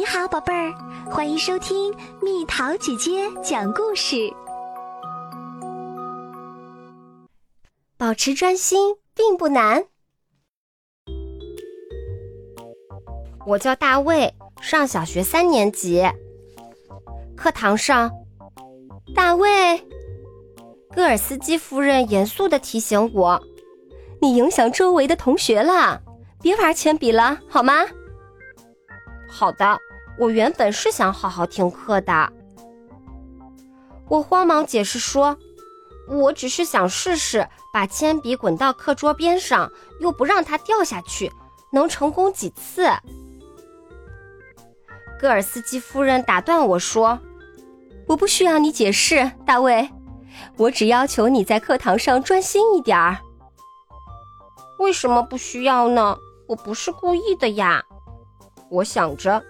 你好，宝贝儿，欢迎收听蜜桃姐姐讲故事。保持专心并不难。我叫大卫，上小学三年级。课堂上，大卫，戈尔斯基夫人严肃的提醒我：“你影响周围的同学了，别玩铅笔了，好吗？”好的，我原本是想好好听课的。我慌忙解释说：“我只是想试试把铅笔滚到课桌边上，又不让它掉下去，能成功几次。”戈尔斯基夫人打断我说：“我不需要你解释，大卫，我只要求你在课堂上专心一点儿。”为什么不需要呢？我不是故意的呀。我想着，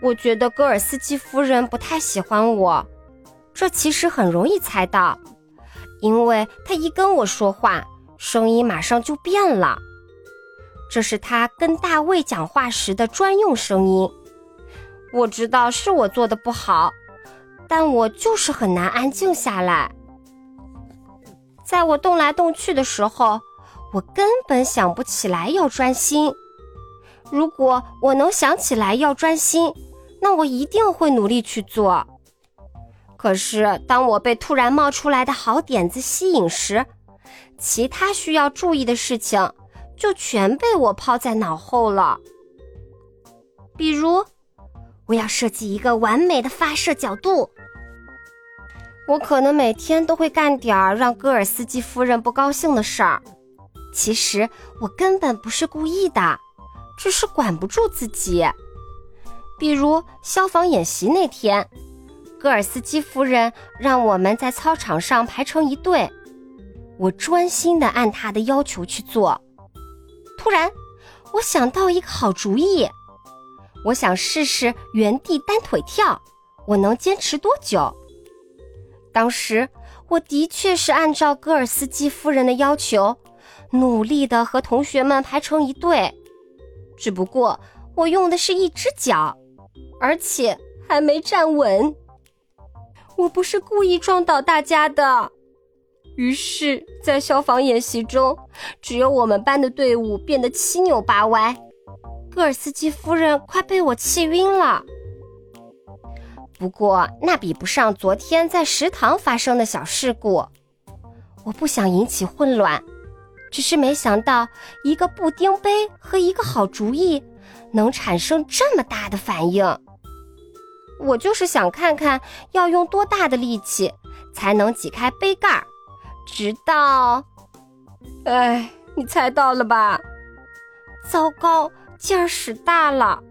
我觉得戈尔斯基夫人不太喜欢我，这其实很容易猜到，因为她一跟我说话，声音马上就变了。这是她跟大卫讲话时的专用声音。我知道是我做的不好，但我就是很难安静下来。在我动来动去的时候，我根本想不起来要专心。如果我能想起来要专心，那我一定会努力去做。可是，当我被突然冒出来的好点子吸引时，其他需要注意的事情就全被我抛在脑后了。比如，我要设计一个完美的发射角度。我可能每天都会干点儿让戈尔斯基夫人不高兴的事儿。其实，我根本不是故意的。只是管不住自己，比如消防演习那天，戈尔斯基夫人让我们在操场上排成一队，我专心的按她的要求去做。突然，我想到一个好主意，我想试试原地单腿跳，我能坚持多久？当时我的确是按照戈尔斯基夫人的要求，努力的和同学们排成一队。只不过我用的是一只脚，而且还没站稳。我不是故意撞倒大家的。于是，在消防演习中，只有我们班的队伍变得七扭八歪。戈尔斯基夫人快被我气晕了。不过，那比不上昨天在食堂发生的小事故。我不想引起混乱。只是没想到，一个布丁杯和一个好主意，能产生这么大的反应。我就是想看看要用多大的力气才能挤开杯盖儿，直到……哎，你猜到了吧？糟糕，劲儿使大了。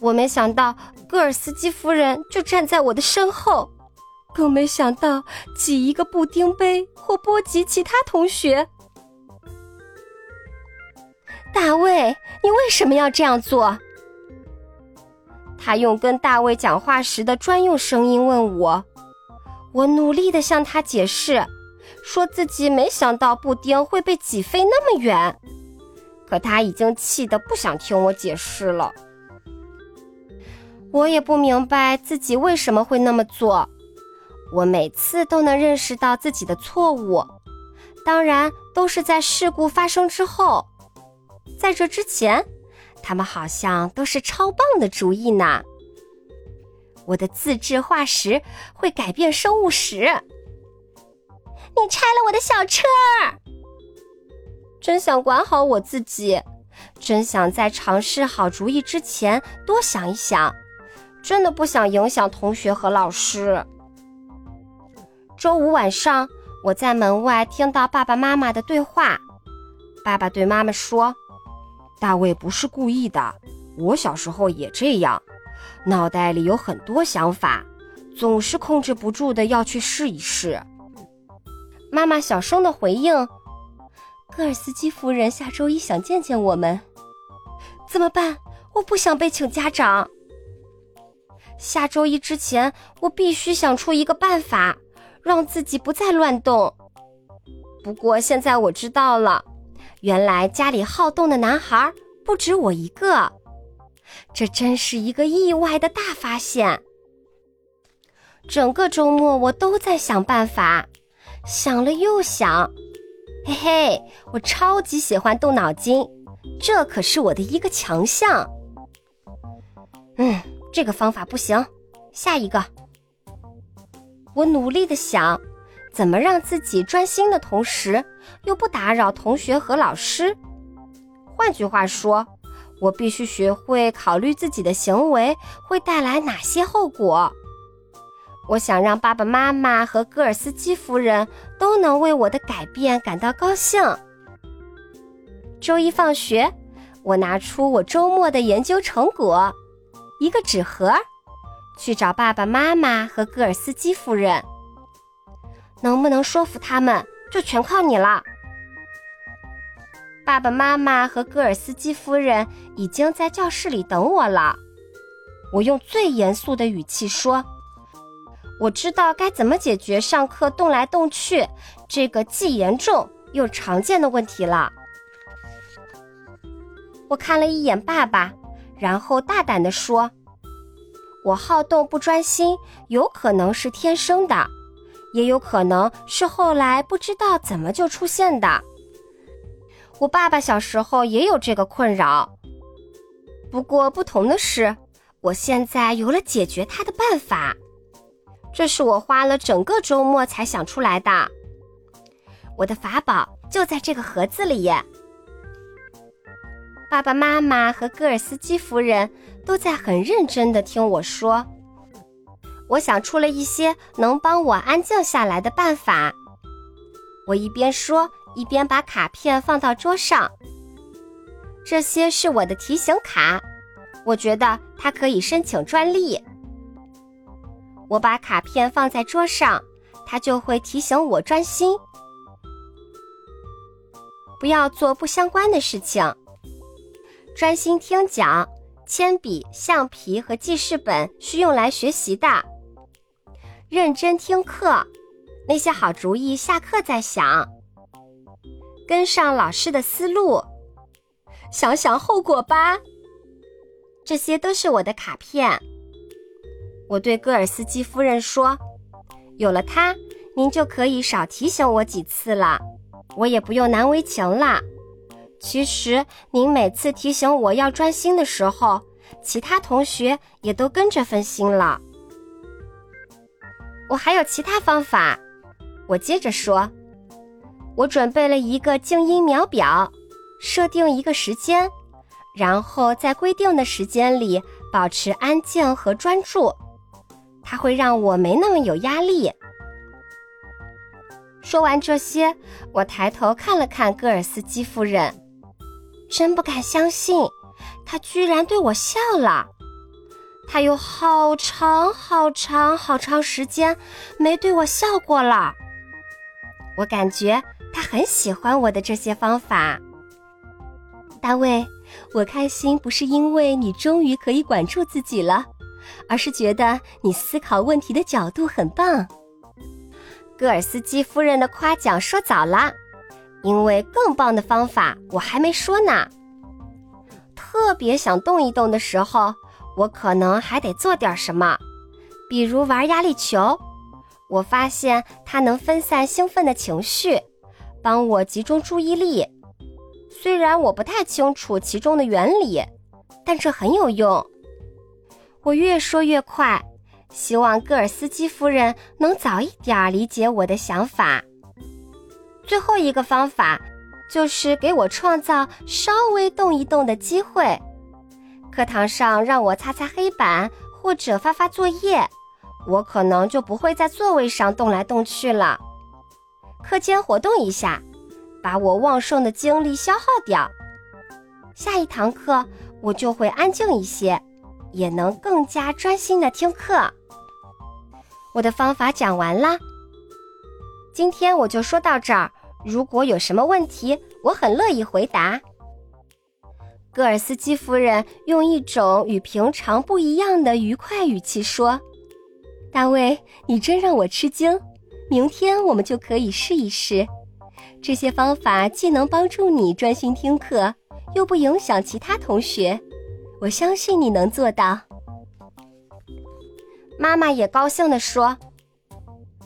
我没想到戈尔斯基夫人就站在我的身后，更没想到挤一个布丁杯或波及其他同学。大卫，你为什么要这样做？他用跟大卫讲话时的专用声音问我。我努力的向他解释，说自己没想到布丁会被挤飞那么远。可他已经气得不想听我解释了。我也不明白自己为什么会那么做。我每次都能认识到自己的错误，当然都是在事故发生之后。在这之前，他们好像都是超棒的主意呢。我的自制化石会改变生物史。你拆了我的小车，真想管好我自己，真想在尝试好主意之前多想一想，真的不想影响同学和老师。周五晚上，我在门外听到爸爸妈妈的对话。爸爸对妈妈说。大卫不是故意的，我小时候也这样，脑袋里有很多想法，总是控制不住的要去试一试。妈妈小声的回应：“戈尔斯基夫人下周一想见见我们，怎么办？我不想被请家长。下周一之前，我必须想出一个办法，让自己不再乱动。不过现在我知道了。”原来家里好动的男孩不止我一个，这真是一个意外的大发现。整个周末我都在想办法，想了又想。嘿嘿，我超级喜欢动脑筋，这可是我的一个强项。嗯，这个方法不行，下一个。我努力的想，怎么让自己专心的同时，又不打扰同学和老师。换句话说，我必须学会考虑自己的行为会带来哪些后果。我想让爸爸妈妈和戈尔斯基夫人都能为我的改变感到高兴。周一放学，我拿出我周末的研究成果——一个纸盒，去找爸爸妈妈和戈尔斯基夫人。能不能说服他们，就全靠你了。爸爸妈妈和戈尔斯基夫人已经在教室里等我了。我用最严肃的语气说。我知道该怎么解决上课动来动去这个既严重又常见的问题了。我看了一眼爸爸，然后大胆地说：“我好动不专心，有可能是天生的，也有可能是后来不知道怎么就出现的。我爸爸小时候也有这个困扰，不过不同的是，我现在有了解决它的办法。”这是我花了整个周末才想出来的。我的法宝就在这个盒子里。爸爸妈妈和戈尔斯基夫人都在很认真的听我说。我想出了一些能帮我安静下来的办法。我一边说，一边把卡片放到桌上。这些是我的提醒卡，我觉得它可以申请专利。我把卡片放在桌上，它就会提醒我专心，不要做不相关的事情。专心听讲，铅笔、橡皮和记事本是用来学习的。认真听课，那些好主意下课再想。跟上老师的思路，想想后果吧。这些都是我的卡片。我对戈尔斯基夫人说：“有了它，您就可以少提醒我几次了，我也不用难为情了。其实，您每次提醒我要专心的时候，其他同学也都跟着分心了。我还有其他方法。”我接着说：“我准备了一个静音秒表，设定一个时间，然后在规定的时间里保持安静和专注。”它会让我没那么有压力。说完这些，我抬头看了看戈尔斯基夫人，真不敢相信，她居然对我笑了。他有好长好长好长时间没对我笑过了。我感觉他很喜欢我的这些方法。大卫，我开心不是因为你终于可以管住自己了。而是觉得你思考问题的角度很棒。戈尔斯基夫人的夸奖说早了，因为更棒的方法我还没说呢。特别想动一动的时候，我可能还得做点什么，比如玩压力球。我发现它能分散兴奋的情绪，帮我集中注意力。虽然我不太清楚其中的原理，但这很有用。我越说越快，希望戈尔斯基夫人能早一点理解我的想法。最后一个方法就是给我创造稍微动一动的机会。课堂上让我擦擦黑板或者发发作业，我可能就不会在座位上动来动去了。课间活动一下，把我旺盛的精力消耗掉。下一堂课我就会安静一些。也能更加专心的听课。我的方法讲完啦，今天我就说到这儿。如果有什么问题，我很乐意回答。戈尔斯基夫人用一种与平常不一样的愉快语气说：“大卫，你真让我吃惊。明天我们就可以试一试。这些方法既能帮助你专心听课，又不影响其他同学。”我相信你能做到。”妈妈也高兴地说：“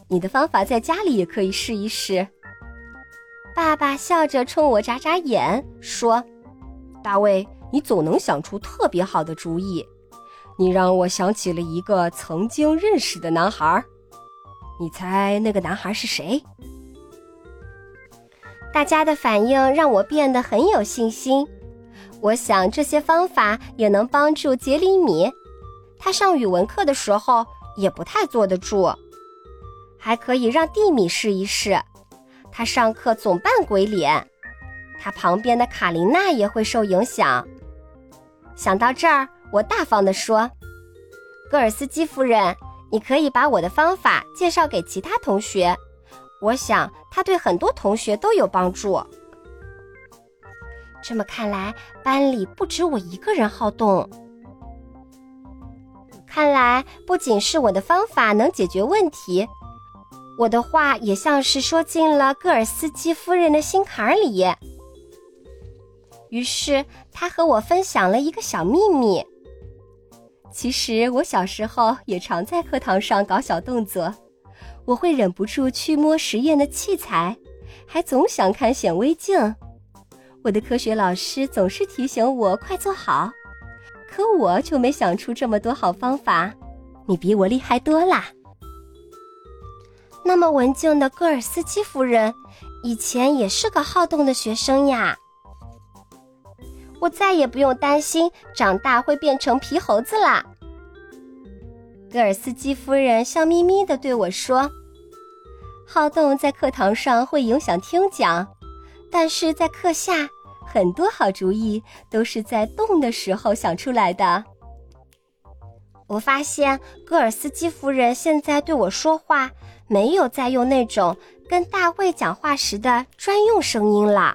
你的方法在家里也可以试一试。”爸爸笑着冲我眨眨眼，说：“大卫，你总能想出特别好的主意。你让我想起了一个曾经认识的男孩。你猜那个男孩是谁？”大家的反应让我变得很有信心。我想这些方法也能帮助杰里米。他上语文课的时候也不太坐得住，还可以让蒂米试一试。他上课总扮鬼脸，他旁边的卡琳娜也会受影响。想到这儿，我大方地说：“戈尔斯基夫人，你可以把我的方法介绍给其他同学，我想他对很多同学都有帮助。”这么看来，班里不止我一个人好动。看来，不仅是我的方法能解决问题。我的话也像是说进了戈尔斯基夫人的心坎里，于是他和我分享了一个小秘密。其实我小时候也常在课堂上搞小动作，我会忍不住去摸实验的器材，还总想看显微镜。我的科学老师总是提醒我快坐好，可我就没想出这么多好方法。你比我厉害多啦！那么文静的戈尔斯基夫人，以前也是个好动的学生呀。我再也不用担心长大会变成皮猴子啦。戈尔斯基夫人笑眯眯地对我说：“好动在课堂上会影响听讲，但是在课下，很多好主意都是在动的时候想出来的。”我发现戈尔斯基夫人现在对我说话。没有再用那种跟大卫讲话时的专用声音了。